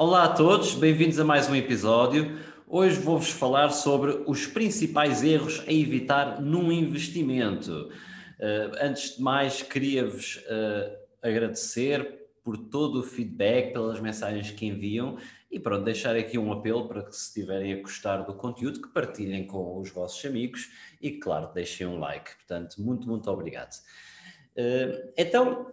Olá a todos, bem-vindos a mais um episódio. Hoje vou-vos falar sobre os principais erros a evitar num investimento. Uh, antes de mais, queria-vos uh, agradecer por todo o feedback, pelas mensagens que enviam e pronto, deixar aqui um apelo para que se estiverem a gostar do conteúdo, que partilhem com os vossos amigos e, claro, deixem um like. Portanto, muito, muito obrigado. Uh, então,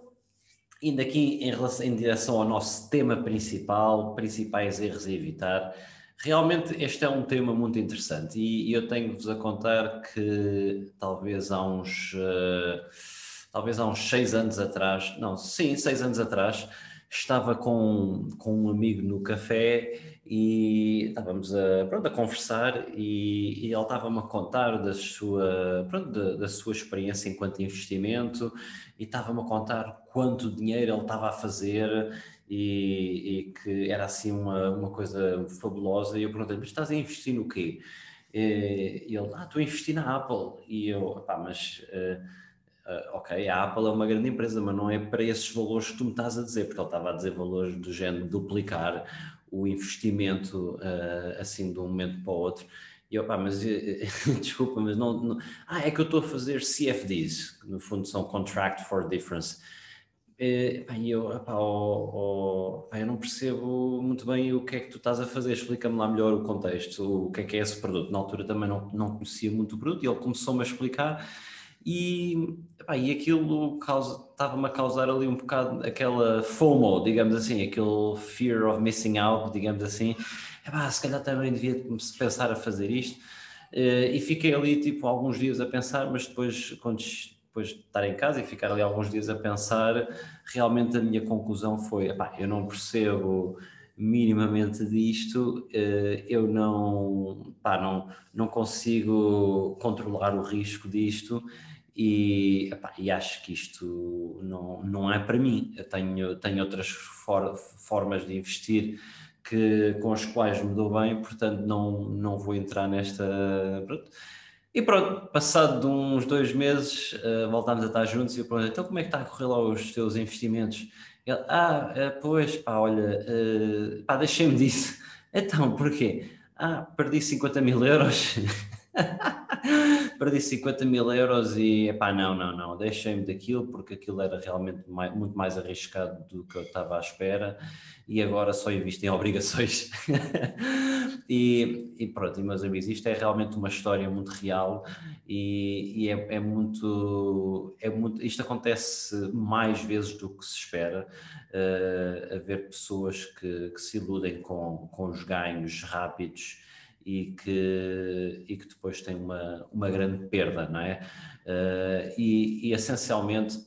indo aqui em, relação, em direção ao nosso tema principal, principais erros a evitar, realmente este é um tema muito interessante. E, e eu tenho-vos a contar que talvez há uns, uh, talvez há uns seis anos atrás, não, sim, seis anos atrás, estava com, com um amigo no café e estávamos a, pronto, a conversar e, e ele estava-me a contar da sua, pronto, da, da, sua experiência enquanto investimento e estava-me a contar quanto dinheiro ele estava a fazer e, e, que era assim uma, uma coisa fabulosa e eu perguntei, mas estás a investir no quê? E ele, ah, estou a investir na Apple e eu, pá, mas... Uh, ok, a Apple é uma grande empresa, mas não é para esses valores que tu me estás a dizer, porque ele estava a dizer valores do género duplicar o investimento uh, assim de um momento para o outro. E eu, pá, mas desculpa, mas não, não, Ah, é que eu estou a fazer CFDs, que no fundo são Contract for Difference. E eu, oh, oh, pá, eu não percebo muito bem o que é que tu estás a fazer, explica-me lá melhor o contexto, o que é que é esse produto. Na altura também não, não conhecia muito o produto e ele começou-me a explicar e, epá, e aquilo estava-me a causar ali um bocado aquela FOMO, digamos assim, aquele fear of missing out, digamos assim. Epá, se calhar também devia pensar a fazer isto. Uh, e fiquei ali tipo alguns dias a pensar, mas depois, quando, depois de estar em casa e ficar ali alguns dias a pensar, realmente a minha conclusão foi: epá, eu não percebo minimamente disto, uh, eu não, pá, não, não consigo controlar o risco disto e, epá, e acho que isto não, não é para mim. Eu tenho, tenho outras for, formas de investir que, com as quais me dou bem, portanto não, não vou entrar nesta. Pronto. E pronto, passado de uns dois meses, uh, voltámos a estar juntos e eu perguntei, então como é que está a correr lá os teus investimentos? Ele, ah, uh, pois, pá, olha, uh, pá, deixei-me disso. Então, porquê? Ah, perdi 50 mil euros. perdi 50 mil euros e pá, não, não, não, deixei-me daquilo porque aquilo era realmente mais, muito mais arriscado do que eu estava à espera e agora só invisto em obrigações. e, e, pronto, e meus amigos, isto é realmente uma história muito real e, e é, é, muito, é muito. Isto acontece mais vezes do que se espera, uh, haver pessoas que, que se iludem com, com os ganhos rápidos e que, e que depois tem uma, uma grande perda, não é? Uh, e, e, essencialmente,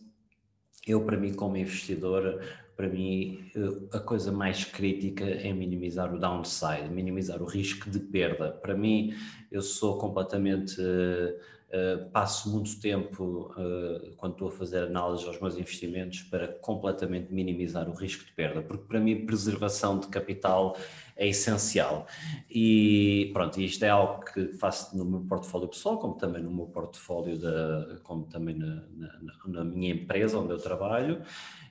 eu para mim como investidor, para mim eh, a coisa mais crítica é minimizar o downside, minimizar o risco de perda. Para mim, eu sou completamente... Uh, passo muito tempo uh, quando estou a fazer análise aos meus investimentos para completamente minimizar o risco de perda, porque para mim preservação de capital é essencial. E pronto, isto é algo que faço no meu portfólio pessoal, como também no meu portfólio, da, como também na, na, na minha empresa onde eu trabalho.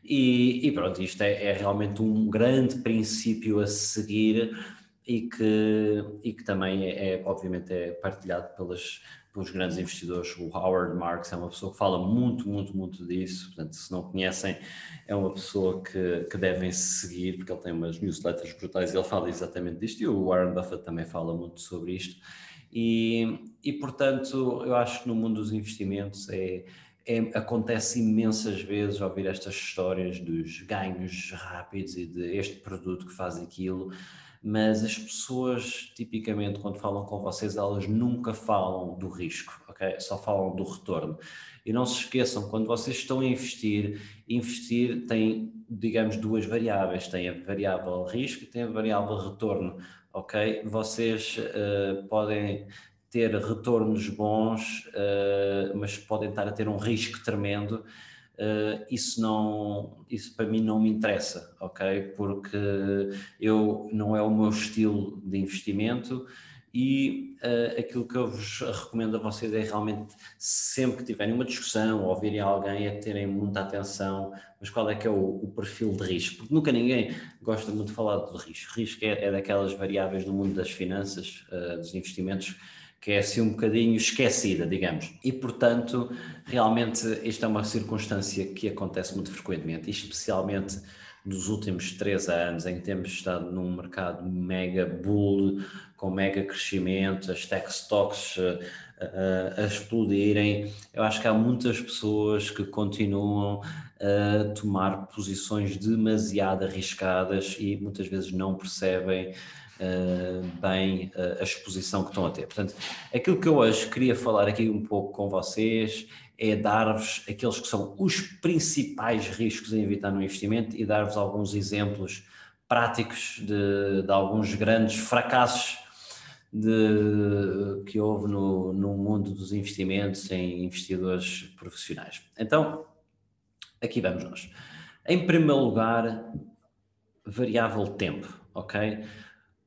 E, e pronto, isto é, é, realmente um grande princípio a seguir e que, e que também é, é obviamente, é partilhado pelas, pelos grandes investidores. O Howard Marks é uma pessoa que fala muito, muito, muito disso. Portanto, se não conhecem, é uma pessoa que, que devem seguir, porque ele tem umas newsletters brutais e ele fala exatamente disto. E o Warren Buffett também fala muito sobre isto. E, e portanto, eu acho que no mundo dos investimentos é, é, acontece imensas vezes ouvir estas histórias dos ganhos rápidos e de este produto que faz aquilo mas as pessoas, tipicamente, quando falam com vocês, elas nunca falam do risco, ok? Só falam do retorno. E não se esqueçam, quando vocês estão a investir, investir tem digamos, duas variáveis. Tem a variável risco e tem a variável retorno, ok? Vocês uh, podem ter retornos bons, uh, mas podem estar a ter um risco tremendo. Uh, isso não, isso para mim não me interessa, ok? Porque eu não é o meu estilo de investimento e uh, aquilo que eu vos recomendo a vocês é realmente sempre que tiverem uma discussão ou ouvirem alguém é terem muita atenção, mas qual é que é o, o, perfil de risco? Porque nunca ninguém gosta muito de falar de risco. Risco é, é daquelas variáveis no mundo das finanças, uh, dos investimentos, que é assim um bocadinho esquecida, digamos. E, portanto, realmente esta é uma circunstância que acontece muito frequentemente, especialmente nos últimos três anos, em que temos estado num mercado mega bull, com mega crescimento, as tech stocks a, eh, a, explodirem. Eu acho que há muitas pessoas que continuam a tomar posições demasiado arriscadas e muitas vezes não percebem bem uh, a exposição que estão a ter. Portanto, aquilo que eu hoje queria falar aqui um pouco com vocês é dar-vos aqueles que são os principais riscos a evitar no investimento e dar-vos alguns exemplos práticos de, de alguns grandes fracassos de, que houve no, no mundo dos investimentos em investidores profissionais. Então, aqui vamos nós. Em primeiro lugar, variável tempo, ok?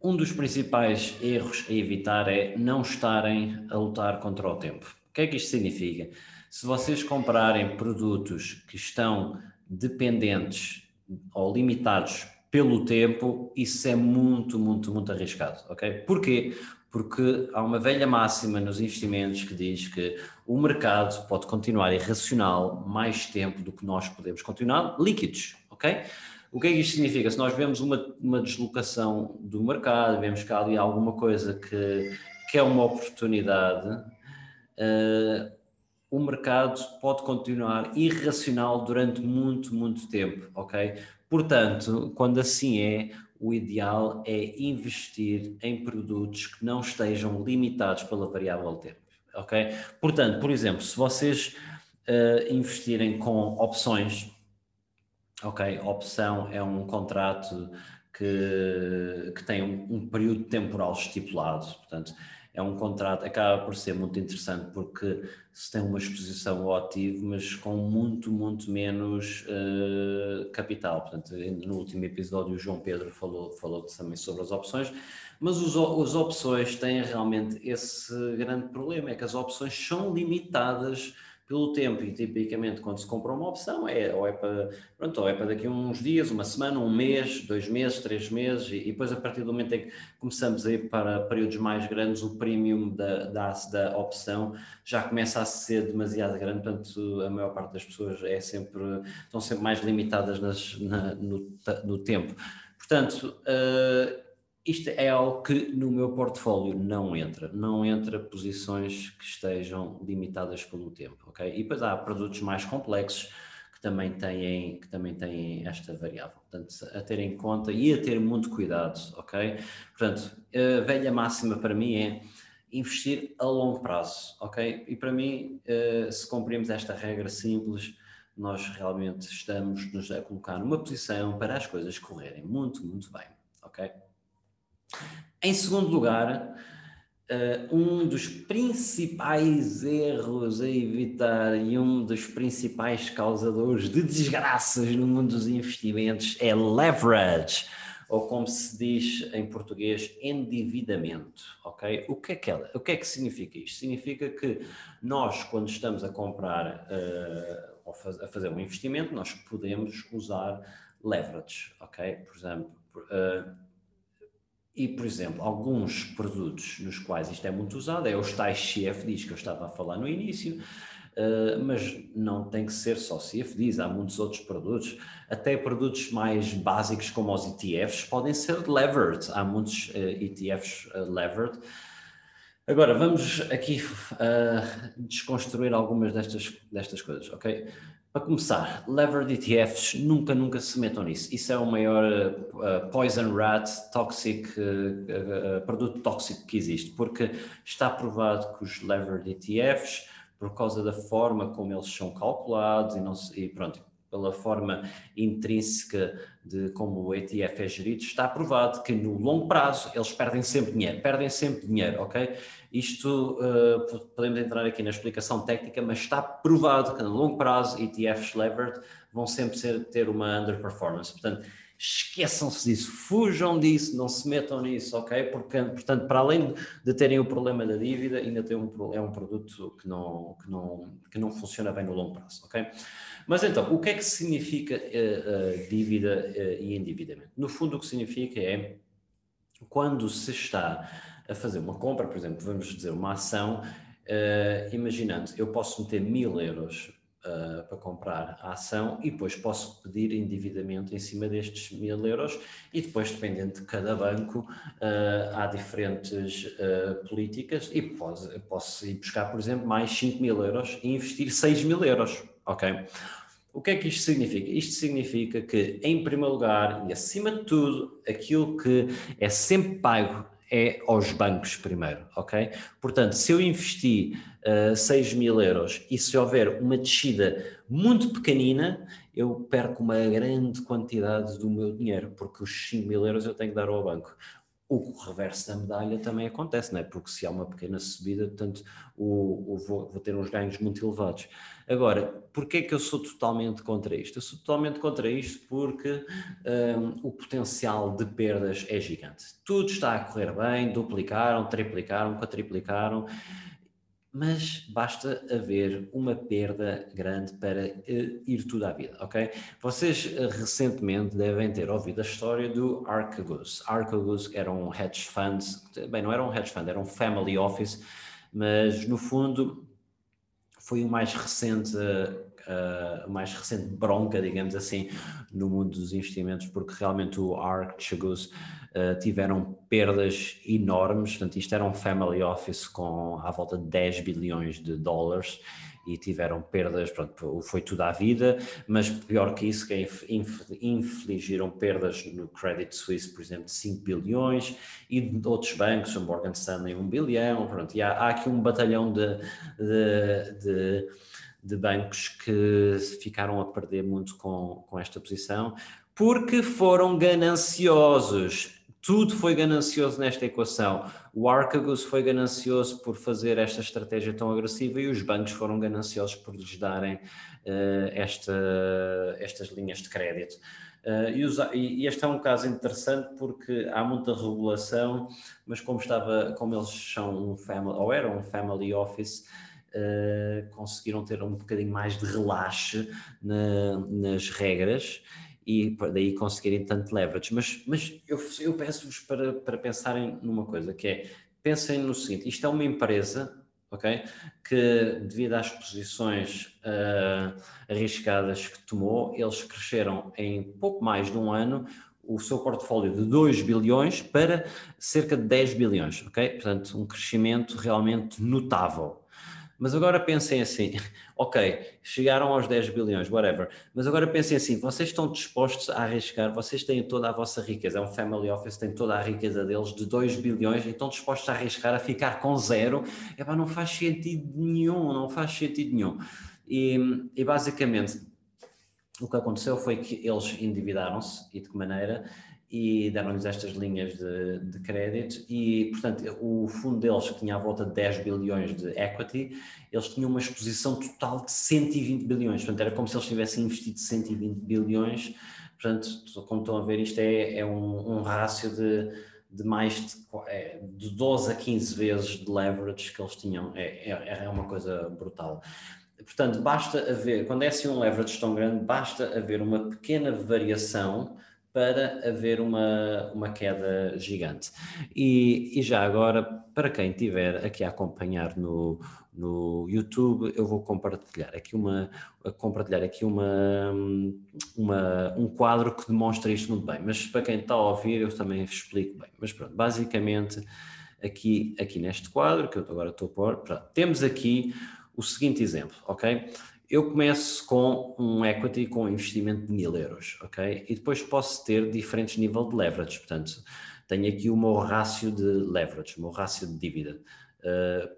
Um dos principais erros a evitar é não estarem a lutar contra o tempo. O que é que isto significa? Se vocês comprarem produtos que estão dependentes ou limitados pelo tempo, isso é muito, muito, muito arriscado, ok? Porquê? Porque há uma velha máxima nos investimentos que diz que o mercado pode continuar irracional mais tempo do que nós podemos continuar líquidos, ok? O que é que isto significa? Se nós vemos uma, uma deslocação do mercado, vemos que há ali alguma coisa que, que é uma oportunidade, uh, o mercado pode continuar irracional durante muito, muito tempo, ok? Portanto, quando assim é, o ideal é investir em produtos que não estejam limitados pela variável tempo, ok? Portanto, por exemplo, se vocês uh, investirem com opções, Ok, opção é um contrato que, que tem um, um, período temporal estipulado, portanto, é um contrato, acaba por ser muito interessante porque se tem uma exposição ao ativo, mas com muito, muito menos uh, capital. Portanto, no último episódio o João Pedro falou, falou também sobre as opções, mas os, as opções têm realmente esse grande problema, é que as opções são limitadas pelo tempo e tipicamente quando se compra uma opção é ou é para, pronto, ou é para daqui a uns dias, uma semana, um mês, dois meses, três meses e, e depois a partir do momento em que começamos a ir para períodos mais grandes o premium da, da, da opção já começa a ser demasiado grande, portanto a maior parte das pessoas é sempre, estão sempre mais limitadas nas, na, no, no tempo. Portanto, uh, isto é algo que no meu portfólio não entra, não entra posições que estejam limitadas pelo tempo, ok? E depois há produtos mais complexos que também têm, que também têm esta variável, portanto, a ter em conta e a ter muito cuidado, ok? Portanto, a velha máxima para mim é investir a longo prazo, ok? E para mim, eh, se cumprimos esta regra simples, nós realmente estamos nos a colocar numa posição para as coisas correrem muito, muito bem, ok? Em segundo lugar, uh, um dos principais erros a evitar e um dos principais causadores de desgraças no mundo dos investimentos é leverage, ou como se diz em português, endividamento, ok? O que é que, é, o que, é que significa isto? Significa que nós, quando estamos a comprar uh, ou faz, a fazer um investimento, nós podemos usar leverage, ok? Por exemplo, uh, e, por exemplo, alguns produtos nos quais isto é muito usado é os tais CFDs que eu estava a falar no início, uh, mas não tem que ser só CFDs, há muitos outros produtos, até produtos mais básicos como os ETFs podem ser levered, há muitos uh, eh, ETFs uh, eh, levered. Agora, vamos aqui desconstruir algumas destas, destas coisas, ok? Para começar, levered ETFs, nunca, nunca se metam nisso. Isso é o maior uh, poison rat, toxic, uh, uh, produto tóxico que existe, porque está provado que os levered ETFs, por causa da forma como eles são calculados e, não e pronto, pela forma intrínseca de como o ETF é gerido, está provado que no longo prazo eles perdem sempre dinheiro, perdem sempre dinheiro, ok? Isto uh, podemos entrar aqui na explicação técnica, mas está provado que no longo prazo ETFs levered vão sempre ser, ter uma underperformance. Portanto, esqueçam-se disso, fujam disso, não se metam nisso, ok? Porque, portanto, para além de terem o problema da dívida, ainda tem um, é um produto que não, que, não, que não funciona bem no longo prazo, ok? Mas então, o que é que significa uh, dívida uh, e endividamento? No fundo, o que significa é quando se está a fazer uma compra, por exemplo, vamos dizer uma ação, imaginando, eu posso meter mil euros uh, para comprar a ação e depois posso pedir endividamento em cima destes mil euros e depois, dependendo de cada banco, uh, há diferentes uh, políticas e posso, posso ir buscar, por exemplo, mais 5 mil euros e investir 6 mil euros, ok? O que é que isto significa? Isto significa que, em primeiro lugar e acima de tudo, aquilo que é sempre pago é aos bancos primeiro, ok? Portanto, se eu investi uh, 6 mil euros e se houver uma descida muito pequenina, eu perco uma grande quantidade do meu dinheiro, porque os 5 mil euros eu tenho que dar ao banco. O reverso da medalha também acontece, não é? Porque se há uma pequena subida, portanto, o, o vou, vou, ter uns ganhos muito elevados. Agora, porquê é que eu sou totalmente contra isto? Eu sou totalmente contra isto porque um, o potencial de perdas é gigante. Tudo está a correr bem, duplicaram, triplicaram, quadriplicaram mas basta haver uma perda grande para uh, ir tudo à vida, ok? Vocês uh, recentemente devem ter ouvido a história do Archegos. Archegos era um hedge fund, bem, não era um hedge fund, era um family office, mas no fundo foi o mais recente, uh, mais recente bronca, digamos assim, no mundo dos investimentos, porque realmente o Archegos uh, tiveram perdas enormes, portanto isto era um family office com à volta de 10 bilhões de dólares e tiveram perdas, pronto, foi tudo à vida, mas pior que isso, que infligiram perdas no Credit Suisse, por exemplo, de 5 bilhões e de outros bancos, o Morgan Stanley 1 bilhão, pronto, e há, há aqui um batalhão de, de, de, de, bancos que ficaram a perder muito com, com esta posição, porque foram gananciosos tudo foi ganancioso nesta equação. O Archegos foi ganancioso por fazer esta estratégia tão agressiva e os bancos foram gananciosos por lhes darem uh, esta, estas linhas de crédito. Uh, e, os, e, este é um caso interessante porque há muita regulação, mas como estava, como eles são um family, ou eram um family office, uh, conseguiram ter um bocadinho mais de relaxe na, nas regras e daí conseguirem tanto leverage. Mas, mas eu, eu peço-vos para, para pensarem numa coisa, que é, pensem no seguinte, isto é uma empresa, ok, que devido às posições uh, arriscadas que tomou, eles cresceram em pouco mais de um ano o seu portfólio de 2 bilhões para cerca de 10 bilhões, ok? Portanto, um crescimento realmente notável. Mas agora pensem assim, ok, chegaram aos 10 bilhões, whatever, mas agora pensem assim, vocês estão dispostos a arriscar, vocês têm toda a vossa riqueza, é um family office, tem toda a riqueza deles de 2 bilhões e estão dispostos a arriscar, a ficar com zero, Epá, não faz sentido nenhum, não faz sentido nenhum. E, e basicamente o que aconteceu foi que eles endividaram-se e de que maneira? E deram-lhes estas linhas de, de, crédito e, portanto, o fundo deles que tinha à volta de 10 bilhões de equity, eles tinham uma exposição total de 120 bilhões, portanto era como se eles tivessem investido 120 bilhões, portanto, como estão a ver, isto é, é um, um rácio de, de mais de, é, de 12 a 15 vezes de leverage que eles tinham, é, é, é uma coisa brutal. Portanto, basta haver, quando é assim um leverage tão grande, basta haver uma pequena variação para haver uma, uma queda gigante. E, e já agora, para quem estiver aqui a acompanhar no, no YouTube, eu vou compartilhar aqui uma compartilhar aqui uma, uma, um quadro que demonstra isto muito bem, mas para quem está a ouvir eu também explico bem. Mas pronto, basicamente aqui, aqui neste quadro que eu agora estou a pôr, pronto, temos aqui o seguinte exemplo, ok? Eu começo com um equity com um investimento de mil euros, ok? E depois posso ter diferentes níveis de leverage, portanto, tenho aqui o meu rácio de leverage, o meu rácio de dívida.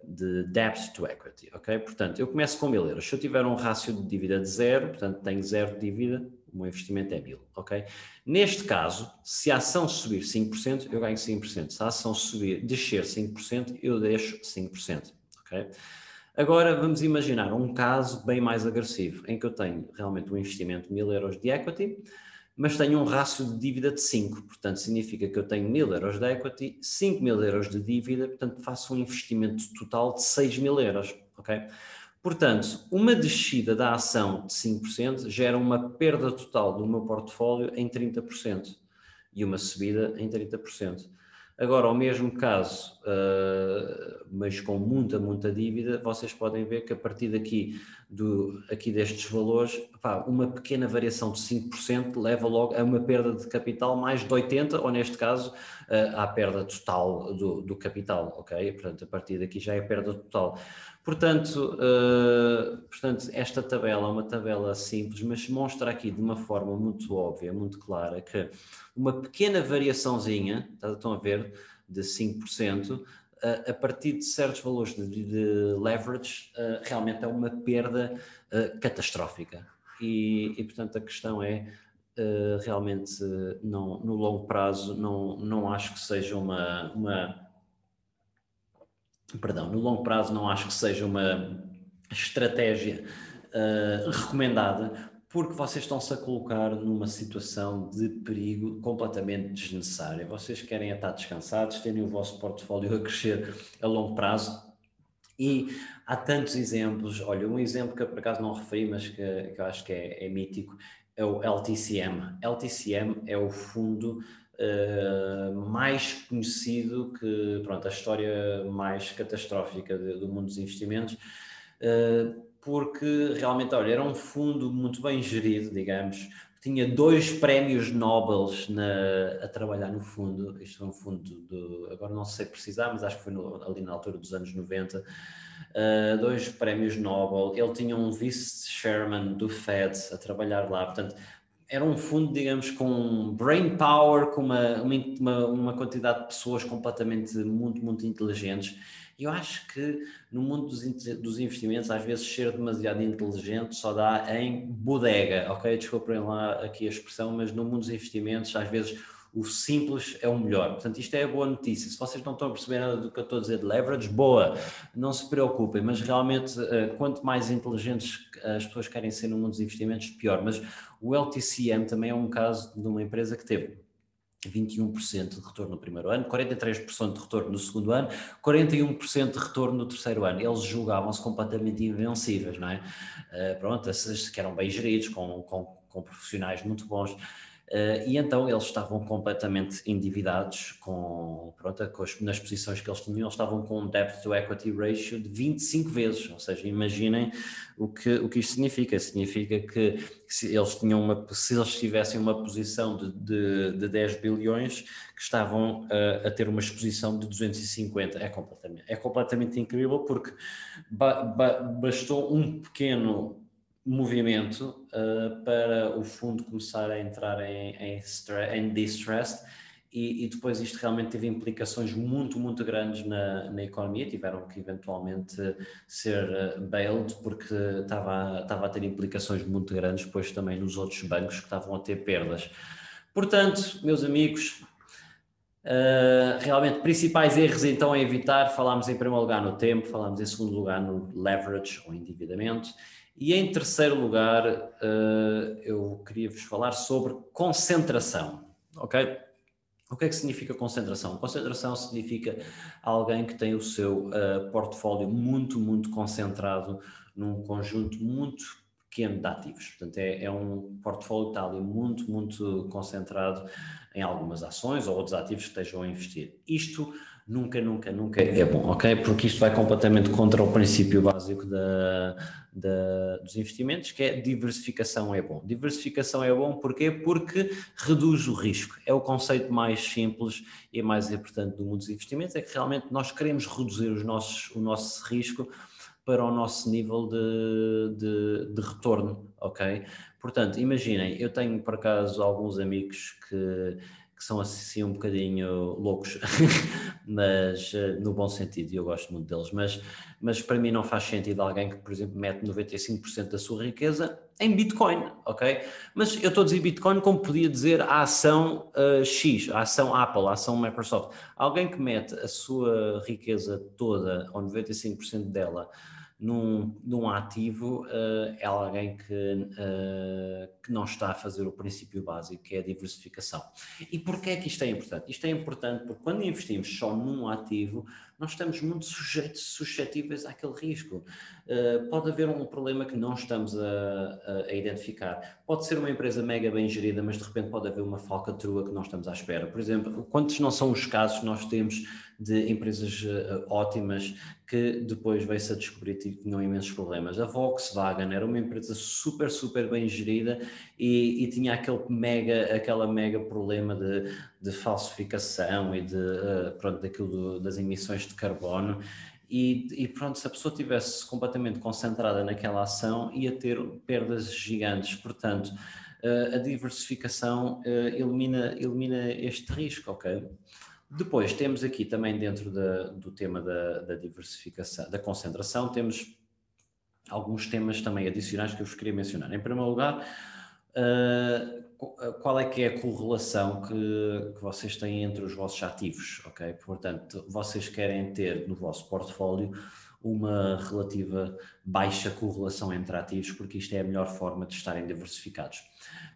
de debt to equity, ok? Portanto, eu começo com mil euros. Se eu tiver um rácio de dívida de zero, portanto, tenho zero de dívida, o meu investimento é mil, ok? Neste caso, se a ação subir 5%, eu ganho 5%. Se a ação subir, descer 5%, eu deixo 5%, ok? Agora vamos imaginar um caso bem mais agressivo, em que eu tenho realmente um investimento de 1000 euros de equity, mas tenho um rácio de dívida de 5, portanto significa que eu tenho 1000 euros de equity, 5 mil euros de dívida, portanto faço um investimento total de 6 mil euros, ok? Portanto, uma descida da ação de 5% gera uma perda total do meu portfólio em 30% e uma subida em 30%. Agora, ao mesmo caso, uh, mas com muita, muita dívida, vocês podem ver que a partir daqui, do, aqui destes valores, pá, uma pequena variação de 5% leva logo a uma perda de capital mais de 80%, ou neste caso, uh, à perda total do, do capital, ok? Portanto, a partir daqui já é perda total. Portanto, uh, portanto, esta tabela é uma tabela simples, mas mostra aqui de uma forma muito óbvia, muito clara, que uma pequena variaçãozinha, tá, estão a ver, de 5%, a, a partir de certos valores de, de leverage, uh, realmente é uma perda uh, catastrófica. E, e, portanto, a questão é, uh, realmente, não, no longo prazo, não, não acho que seja uma, uma. Perdão, no longo prazo, não acho que seja uma estratégia recomendada, porque vocês estão-se a colocar numa situação de perigo completamente desnecessária. Vocês querem estar descansados, terem o vosso portfólio a crescer a longo prazo e há tantos exemplos. Olha, um exemplo que eu por acaso não referi, mas que, que eu acho que é, é, mítico, é o LTCM. LTCM é o fundo uh, mais conhecido que, pronto, a história mais catastrófica de, do mundo dos investimentos. Uh, porque realmente, olha, era um fundo muito bem gerido, digamos, tinha dois prémios Nobel a trabalhar no fundo, isto é um fundo, de, agora não sei precisar, mas acho que foi no, ali na altura dos anos 90, uh, eh, dois prémios Nobel, ele tinha um vice-chairman do Fed a trabalhar lá, portanto, era um fundo, digamos, com brain power, com uma, uma, uma quantidade de pessoas completamente muito, muito inteligentes, eu acho que no mundo dos, dos, investimentos, às vezes ser demasiado inteligente só dá em bodega, ok? Desculpem lá aqui a expressão, mas no mundo dos investimentos, às vezes o simples é o melhor. Portanto, isto é a boa notícia. Se vocês não estão a perceber nada do que eu estou a dizer de leverage, boa, não se preocupem, mas realmente, eh, quanto mais inteligentes as pessoas querem ser no mundo dos investimentos, pior. Mas o LTCM também é um caso de uma empresa que teve 21% de retorno no primeiro ano, 43% de retorno no segundo ano, 41% de retorno no terceiro ano. Eles julgavam-se completamente invencíveis, não é? Uh, pronto, esses que eram bem geridos, com, com, com profissionais muito bons. Uh, e então eles estavam completamente endividados com, pronto, com as, nas posições que eles tinham, eles estavam com um debt to equity ratio de 25 vezes, ou seja, imaginem o que, o que isto significa, significa que se eles tinham uma, se eles tivessem uma posição de, de, de 10 bilhões, que estavam uh, a ter uma exposição de 250, é completamente, é completamente incrível porque ba, ba, bastou um pequeno movimento uh, para o fundo começar a entrar em, em, em distress e, e, depois isto realmente teve implicações muito, muito grandes na, na economia, tiveram que eventualmente ser uh, bailed porque estava, estava a ter implicações muito grandes depois também nos outros bancos que estavam a ter perdas. Portanto, meus amigos, Uh, realmente, principais erros então a evitar, falámos em primeiro lugar no tempo, falámos em segundo lugar no leverage ou endividamento e em terceiro lugar, uh, eu queria vos falar sobre concentração, ok? O que é que significa concentração? Concentração significa alguém que tem o seu uh, portfólio muito, muito concentrado num conjunto muito pequeno de ativos. Portanto, é, é um portfólio que está ali muito, muito concentrado em algumas ações ou outros ativos que estejam a investir. Isto nunca, nunca, nunca é bom, ok? Porque isto vai completamente contra o princípio básico da, da, dos investimentos, que é diversificação é bom. Diversificação é bom porquê? Porque reduz o risco. É o conceito mais simples e mais importante do mundo dos investimentos, é que realmente nós queremos reduzir os nossos, o nosso risco para o nosso nível de, de, de retorno, ok? Portanto, imaginem, eu tenho por acaso alguns amigos que que são assim um bocadinho loucos, mas uh, no bom sentido, e eu gosto muito deles, mas, mas para mim não faz sentido alguém que, por exemplo, mete 95% da sua riqueza em Bitcoin, ok? Mas eu estou a dizer Bitcoin como podia dizer a ação uh, X, a ação Apple, a ação Microsoft. Alguém que mete a sua riqueza toda, ou 95% dela, num, num ativo uh, é alguém que, uh, que não está a fazer o princípio básico, que é a diversificação. E porquê é que isto é importante? Isto é importante porque quando investimos só num ativo, nós estamos muito sujeitos, suscetíveis àquele risco. Uh, pode haver um problema que não estamos a, a, identificar. Pode ser uma empresa mega bem gerida, mas de repente pode haver uma falcatrua que não estamos à espera. Por exemplo, quantos não são os casos que nós temos de empresas uh, ótimas que depois veio-se a descobrir que tinham imensos problemas. A Volkswagen era uma empresa super, super bem gerida e, e tinha aquele mega, aquela mega problema de, de falsificação e de, uh, pronto, daquilo do, das emissões de carbono. E, e, pronto, se a pessoa tivesse completamente concentrada naquela ação, ia ter perdas gigantes. Portanto, uh, a diversificação elimina, elimina este risco, ok? Depois temos aqui também dentro da, do tema da, da, diversificação, da concentração, temos alguns temas também adicionais que eu vos queria mencionar. Em primeiro lugar, uh, qual é que é a correlação que, que, vocês têm entre os vossos ativos, ok? Portanto, vocês querem ter no vosso portfólio uma relativa baixa correlação entre ativos, porque isto é a melhor forma de estarem diversificados.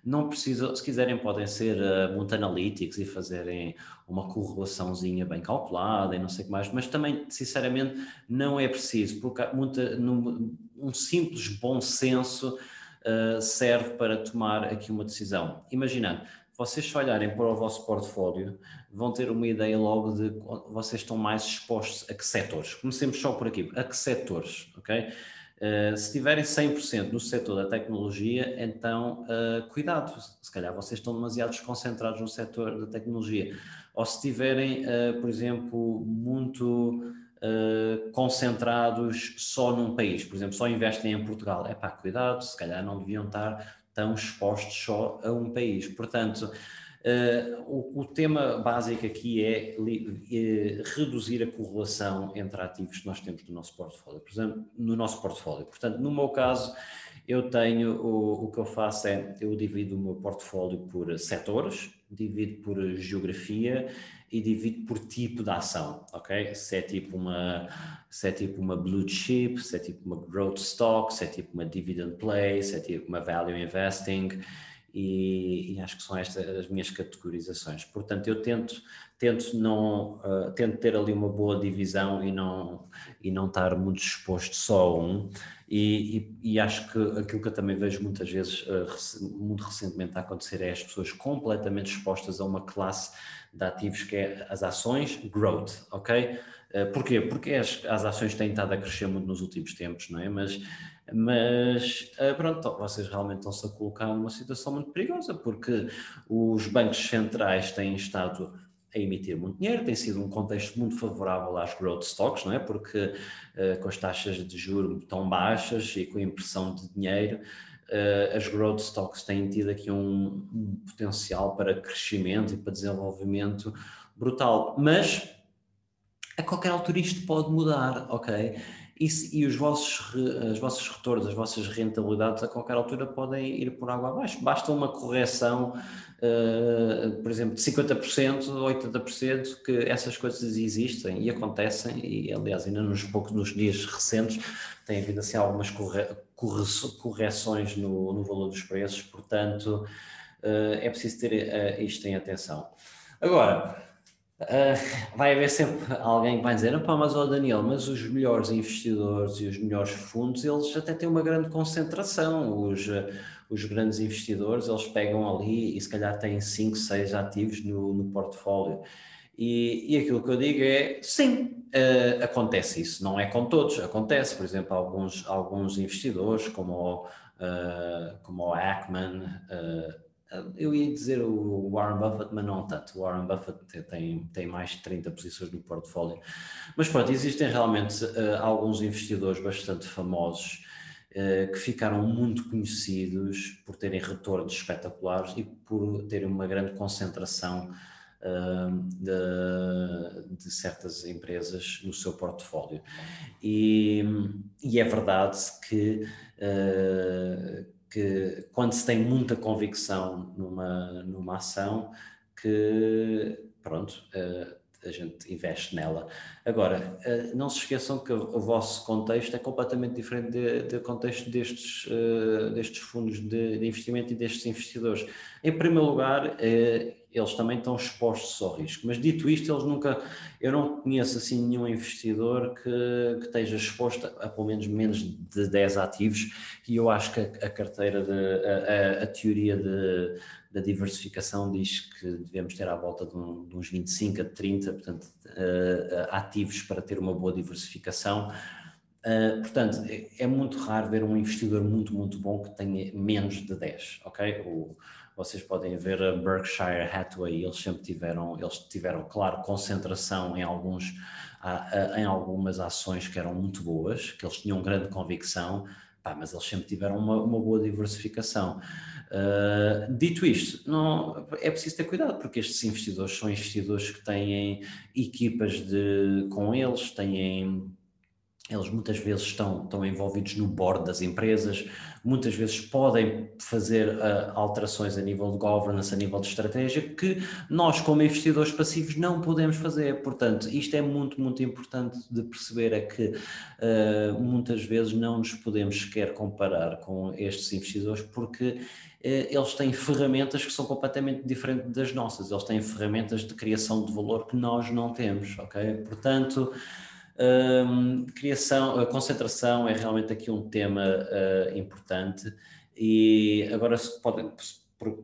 Não precisa, se quiserem, podem ser uh, muito analíticos e fazerem uma correlaçãozinha bem calculada e não sei o que mais, mas também, sinceramente, não é preciso, porque muita, num, um simples bom senso uh, serve para tomar aqui uma decisão. Imaginando, vocês se olharem para o vosso portfólio, vão ter uma ideia logo de vocês estão mais expostos a que setores. Comecemos só por aqui, a que setores, ok? Uh, se tiverem 100% no setor da tecnologia, então uh, cuidado, se calhar vocês estão demasiado concentrados no setor da tecnologia. Ou se tiverem, uh, por exemplo, muito concentrados só num país, por exemplo, só investem em Portugal, é pá, cuidado, se calhar não deviam estar tão expostos só a um país. Portanto, Uh, o, o, tema básico aqui é eh, reduzir a correlação entre ativos que nós temos no nosso portfólio, por exemplo, no nosso portfólio. Portanto, no meu caso, eu tenho, o, o que eu faço é, eu divido o meu portfólio por setores, divido por geografia e divido por tipo de ação, ok? Se é tipo uma, se é tipo uma blue chip, se é tipo uma growth stock, se é tipo uma dividend play, se é tipo uma value investing, e, e, acho que são estas as minhas categorizações. Portanto, eu tento, tento, não, uh, tento ter ali uma boa divisão e não, e não estar muito exposto só a um. E, e, e acho que aquilo que eu também vejo muitas vezes, uh, muito recentemente a acontecer, é as pessoas completamente expostas a uma classe de ativos que é as ações growth, ok? Uh, porquê? Porque as, as ações têm estado a crescer muito nos últimos tempos, não é? Mas mas eh, pronto, vocês realmente estão-se a colocar numa situação muito perigosa, porque os bancos centrais têm estado a emitir muito dinheiro, tem sido um contexto muito favorável às growth stocks, não é? Porque uh, com as taxas de juros tão baixas e com a impressão de dinheiro, uh, as growth stocks têm tido aqui um, um, potencial para crescimento e para desenvolvimento brutal. Mas a qualquer altura isto pode mudar, ok? E, e os vossos, os vossos retornos, as vossas rentabilidades a qualquer altura podem ir por água abaixo. Basta uma correção, uh, por exemplo, de 50%, 80%, que essas coisas existem e acontecem, e aliás, ainda nos poucos nos dias recentes tem havido assim algumas corre, correções no, no valor dos preços, portanto uh, é preciso ter uh, isto em atenção. Agora, Uh, vai haver sempre alguém que vai dizer, mas ó oh Daniel, mas os melhores investidores e os melhores fundos, eles até têm uma grande concentração, os, os grandes investidores, eles pegam ali e se calhar têm 5, 6 ativos no, no portfólio. E, e, aquilo que eu digo é, sim, uh, acontece isso, não é com todos, acontece, por exemplo, alguns, alguns investidores como o, uh, como o Ackman, eu ia dizer o Warren Buffett, mas não tanto. O Warren Buffett tem, tem mais de 30 posições no portfólio. Mas pronto, existem realmente uh, alguns investidores bastante famosos uh, que ficaram muito conhecidos por terem retornos espetaculares e por terem uma grande concentração de, de, certas empresas no seu portfólio. E, e é verdade que, uh, que quando se tem muita convicção numa, numa ação, que pronto, uh, a gente investe nela. Agora, eh, não se esqueçam que o vosso contexto é completamente diferente do contexto destes, eh, destes fundos de, investimento e destes investidores. Em primeiro lugar, eh, eles também estão expostos ao risco, mas dito isto, eles nunca, eu não conheço assim nenhum investidor que, que esteja exposto a, a pelo menos menos de 10 ativos e eu acho que a, a carteira, de, a, a teoria de da diversificação diz que devemos ter à volta de, um, de uns 25 a 30, portanto, uh, ativos para ter uma boa diversificação. Uh, portanto, é, é, muito raro ver um investidor muito, muito bom que tenha menos de 10, ok? O, vocês podem ver a Berkshire Hathaway, eles sempre tiveram, eles tiveram, claro, concentração em alguns, em algumas ações que eram muito boas, que eles tinham grande convicção, pá, mas eles sempre tiveram uma, uma boa diversificação. Uh, dito isto, não, é preciso ter cuidado, porque estes investidores são investidores que têm equipas de, com eles, têm eles muitas vezes estão, estão envolvidos no board das empresas, muitas vezes podem fazer uh, alterações a nível de governance, a nível de estratégia, que nós, como investidores passivos, não podemos fazer. Portanto, isto é muito, muito importante de perceber: é que uh, muitas vezes não nos podemos sequer comparar com estes investidores, porque uh, eles têm ferramentas que são completamente diferentes das nossas, eles têm ferramentas de criação de valor que nós não temos, ok? Portanto. Um, criação, a concentração é realmente aqui um tema uh, importante e agora se podem,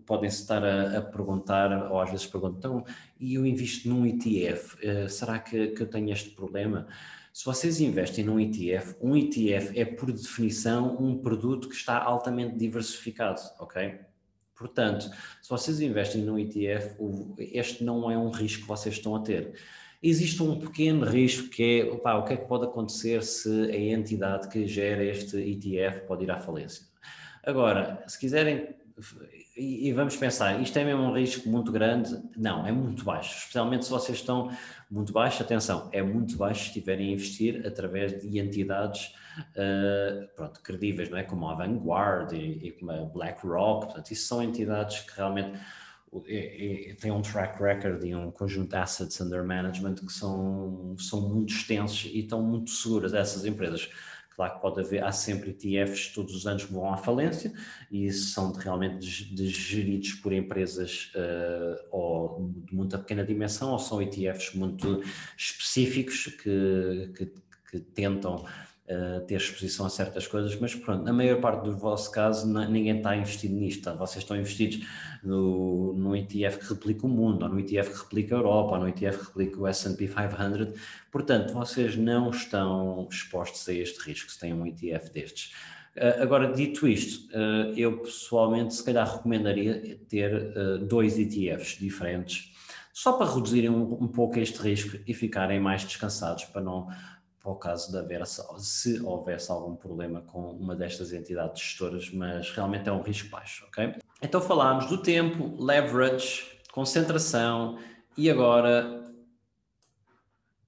podem -se estar a, a, perguntar, ou às vezes perguntam, então, e eu invisto num ETF, uh, será que, que eu tenho este problema? Se vocês investem num ETF, um ETF é por definição um produto que está altamente diversificado, ok? Portanto, se vocês investem num ETF, este não é um risco que vocês estão a ter existe um pequeno risco que é opa, o que é que pode acontecer se a entidade que gera este ETF pode ir à falência. Agora, se quiserem, e, vamos pensar, isto é mesmo um risco muito grande? Não, é muito baixo, especialmente se vocês estão muito baixo, atenção, é muito baixo se estiverem a investir através de entidades uh, pronto, credíveis, não é? Como a Vanguard e, e como a BlackRock, portanto, isso são entidades que realmente é, é, tem um track record e um conjunto de assets under management que são, são muito extensos e estão muito seguras essas empresas. Claro que pode haver, há sempre ETFs todos os anos que vão à falência e são de, realmente de, de geridos por empresas uh, ou de muita pequena dimensão ou são ETFs muito específicos que, que, que tentam uh, ter exposição a certas coisas, mas pronto, na maior parte do vosso caso ninguém está investido nisto, tá? vocês estão investidos no, no ETF que replica o mundo, ou no ETF que replica a Europa, ou no ETF que replica o S&P 500, portanto, vocês não estão expostos a este risco se têm um ETF destes. Uh, agora, dito isto, uh, eu pessoalmente se calhar recomendaria ter dois ETFs diferentes, só para reduzirem um pouco este risco e ficarem mais descansados, para não para o caso de haver, se houvesse algum problema com uma destas entidades gestoras, mas realmente é um risco baixo, ok? Então falámos do tempo, leverage, concentração e agora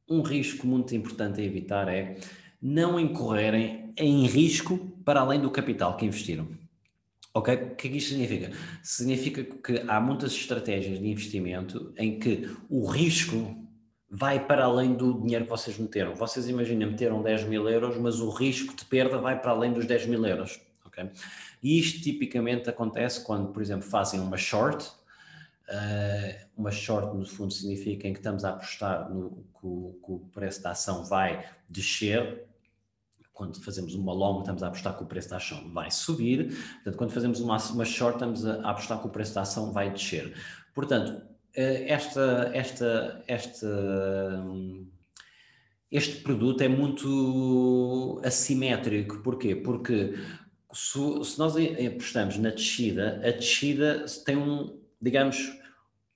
um risco muito importante a evitar é não incorrerem em risco para além do capital que investiram. Ok? O que é que isto significa? Significa que há muitas estratégias de investimento em que o risco vai para além do dinheiro que vocês meteram. Vocês imaginem, meteram 10 mil euros, mas o risco de perda vai para além dos 10 mil euros. Okay? E isto tipicamente acontece quando, por exemplo, fazem uma short. Uh, uma short, no fundo, significa em que estamos a apostar no que o, que o preço da ação vai descer. Quando fazemos uma long, estamos a apostar que o preço da ação vai subir. Portanto, quando fazemos uma, uma short, estamos a apostar que o preço da ação vai descer. Portanto, esta, esta, esta, este produto é muito assimétrico. Porquê? Porque se, se, nós apostamos na descida, a descida tem um, digamos,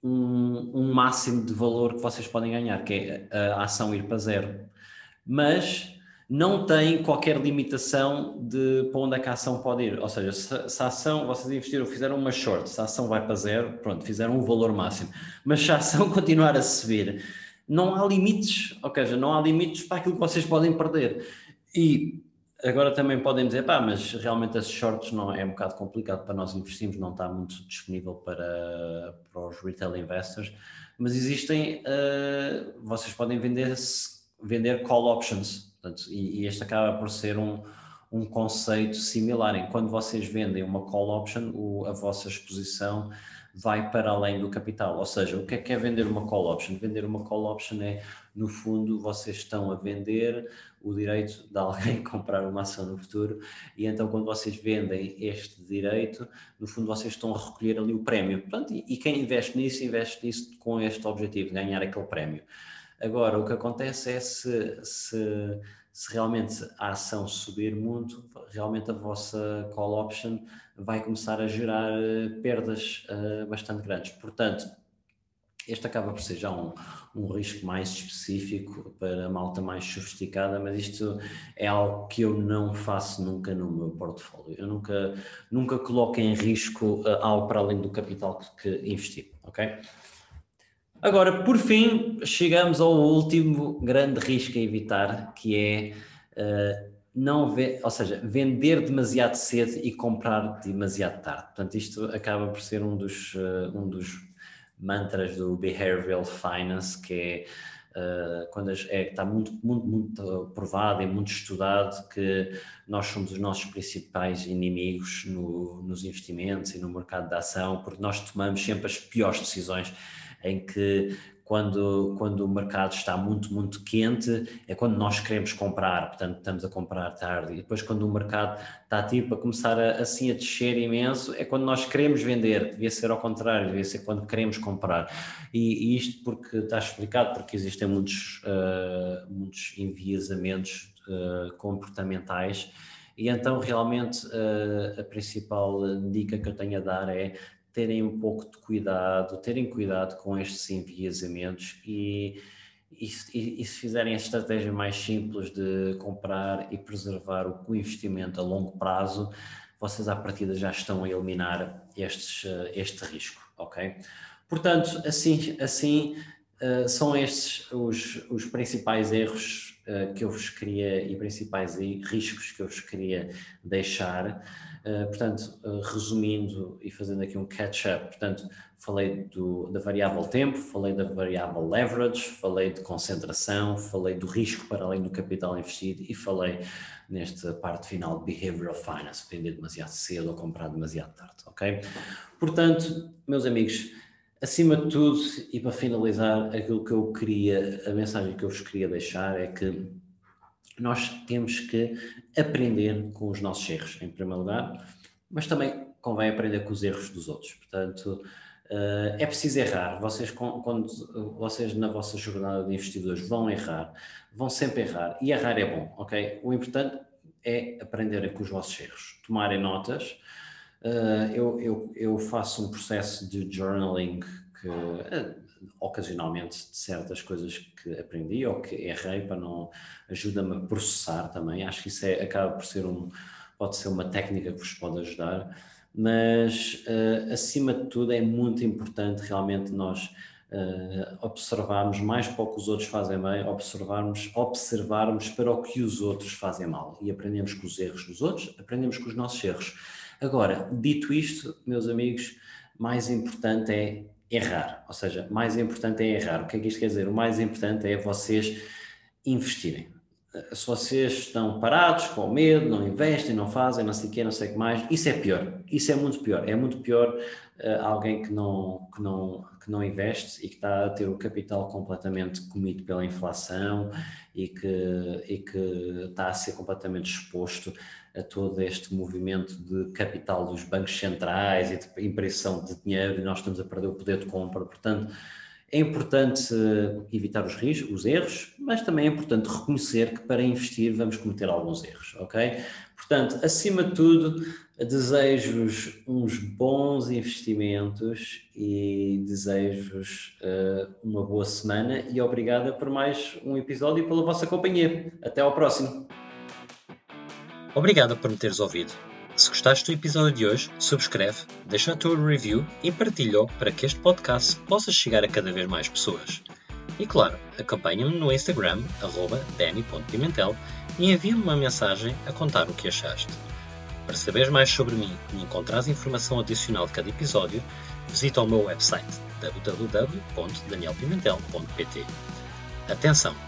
um, um, máximo de valor que vocês podem ganhar, que é a ação ir para zero. Mas não tem qualquer limitação de para onde é que a ação pode ir. Ou seja, se, se a ação, vocês investiram, fizeram uma short, se a ação vai para zero, pronto, fizeram um valor máximo. Mas se a ação continuar a subir, não há limites, ou seja, não há limites para aquilo que vocês podem perder. E agora também podem dizer, pá, mas realmente as shorts não é um bocado complicado para nós investirmos, não está muito disponível para, para os retail investors, mas existem, uh, vocês podem vender, vender call options, Portanto, e, e, este acaba por ser um, um conceito similar. Em quando vocês vendem uma call option, o, a vossa exposição vai para além do capital. Ou seja, o que é que é vender uma call option? Vender uma call option é, no fundo, vocês estão a vender o direito de alguém comprar uma ação no futuro e então quando vocês vendem este direito, no fundo vocês estão a recolher ali o prémio. Portanto, e, e quem investe nisso, investe nisso com este objetivo, ganhar aquele prémio. Agora, o que acontece é se, se, se, realmente a ação subir muito, realmente a vossa call option vai começar a gerar eh, perdas uh, bastante grandes. Portanto, este acaba por ser já um, um risco mais específico para a malta mais sofisticada, mas isto é algo que eu não faço nunca no meu portfólio. Eu nunca, nunca coloco em risco uh, algo para além do capital que, que investi, ok? Agora, por fim, chegamos ao último grande risco a evitar, que é uh, não ver, ou seja, vender demasiado cedo e comprar demasiado tarde. Portanto, isto acaba por ser um dos, uh, um dos mantras do Behavioral Finance, que é uh, quando é, está muito, muito, muito provado e muito estudado que nós somos os nossos principais inimigos no, nos investimentos e no mercado da ação, porque nós tomamos sempre as piores decisões em que quando, quando o mercado está muito, muito quente, é quando nós queremos comprar, portanto estamos a comprar tarde. E depois quando o mercado está tipo a começar a, assim a descer imenso, é quando nós queremos vender, devia ser ao contrário, devia ser quando queremos comprar. E, e isto porque está explicado, porque existem muitos, uh, muitos enviesamentos uh, comportamentais e então realmente uh, a principal dica que eu tenho a dar é terem um pouco de cuidado, terem cuidado com estes enviesamentos e, e, e, se fizerem a estratégia mais simples de comprar e preservar o, investimento a longo prazo, vocês à partida já estão a eliminar estes, eh, este risco, ok? Portanto, assim, assim uh, são estes os, os principais erros uh, que eu vos queria e principais riscos que eu vos queria deixar. Eh, portanto, uh, resumindo e fazendo aqui um catch-up, portanto, falei do, da variável tempo, falei da variável leverage, falei de concentração, falei do risco para além do capital investido e falei nesta parte final de behavioral finance, vender demasiado cedo ou comprar demasiado tarde, ok? Portanto, meus amigos, acima de tudo e para finalizar, aquilo que eu queria, a mensagem que eu vos queria deixar é que nós temos que aprender com os nossos erros, em primeiro lugar, mas também convém aprender com os erros dos outros. Portanto, eh, é preciso errar. Vocês, quando vocês na vossa jornada de investidores vão errar, vão sempre errar. E errar é bom, ok? O importante é aprenderem com os vossos erros, tomarem notas. Eh, eu, eu, eu faço um processo de journaling que eh, ocasionalmente de certas coisas que aprendi ou que errei para não ajuda-me a processar também. Acho que isso é, acaba por ser um pode ser uma técnica que vos pode ajudar, mas uh, acima de tudo é muito importante realmente nós uh, observarmos mais para o que os outros fazem bem, observarmos, observarmos para o que os outros fazem mal e aprendemos com os erros dos outros, aprendemos com os nossos erros. Agora, dito isto, meus amigos, mais importante é errar. Ou seja, mais importante é errar. O que é que isto quer dizer? O mais importante é vocês investirem. Se vocês estão parados, com medo, não investem, não fazem, não sei o quê, não sei o que mais, isso é pior. Isso é muito pior. É muito pior uh, alguém que não, que, não, que não investe e que está a ter o capital completamente comido pela inflação e que, e que está a ser completamente exposto a todo este movimento de capital dos bancos centrais e de impressão de dinheiro e nós estamos a perder o poder de compra. Portanto, É importante uh, evitar os riscos, os erros, mas também é importante reconhecer que para investir vamos cometer alguns erros, ok? Portanto, acima de tudo, desejo-vos uns bons investimentos e desejo-vos uh, uma boa semana e obrigada por mais um episódio e pela vossa companhia. Até ao próximo. Obrigado por me teres ouvido. Se gostaste do episódio de hoje, subscreve, deixa a tua review e partilha para que este podcast possa chegar a cada vez mais pessoas. E claro, acompanha-me no Instagram, danny.pimentel e envia-me uma mensagem a contar o que achaste. Para saberes mais sobre mim e encontrares informação adicional de cada episódio, visita o meu website www.danielpimentel.pt. Atenção!